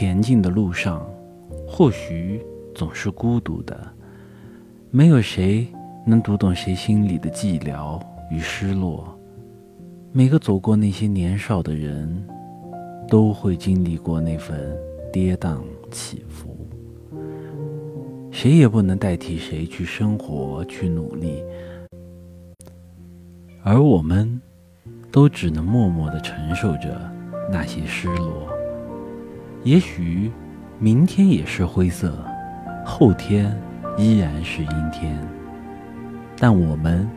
前进的路上，或许总是孤独的，没有谁能读懂谁心里的寂寥与失落。每个走过那些年少的人，都会经历过那份跌宕起伏。谁也不能代替谁去生活、去努力，而我们，都只能默默的承受着那些失落。也许，明天也是灰色，后天依然是阴天，但我们，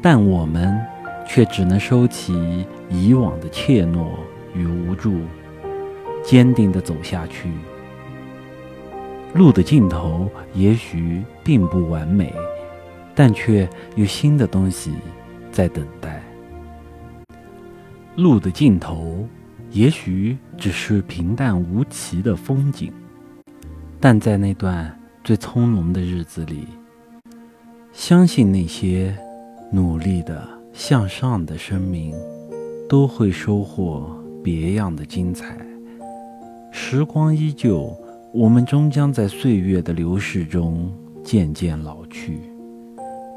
但我们却只能收起以往的怯懦与无助，坚定地走下去。路的尽头也许并不完美，但却有新的东西在等待。路的尽头也许只是平淡无奇的风景，但在那段最从容的日子里，相信那些努力的向上的生命，都会收获别样的精彩。时光依旧。我们终将在岁月的流逝中渐渐老去，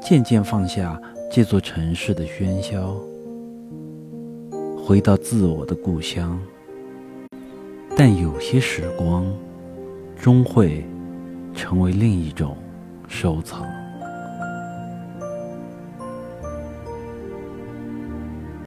渐渐放下这座城市的喧嚣，回到自我的故乡。但有些时光，终会成为另一种收藏。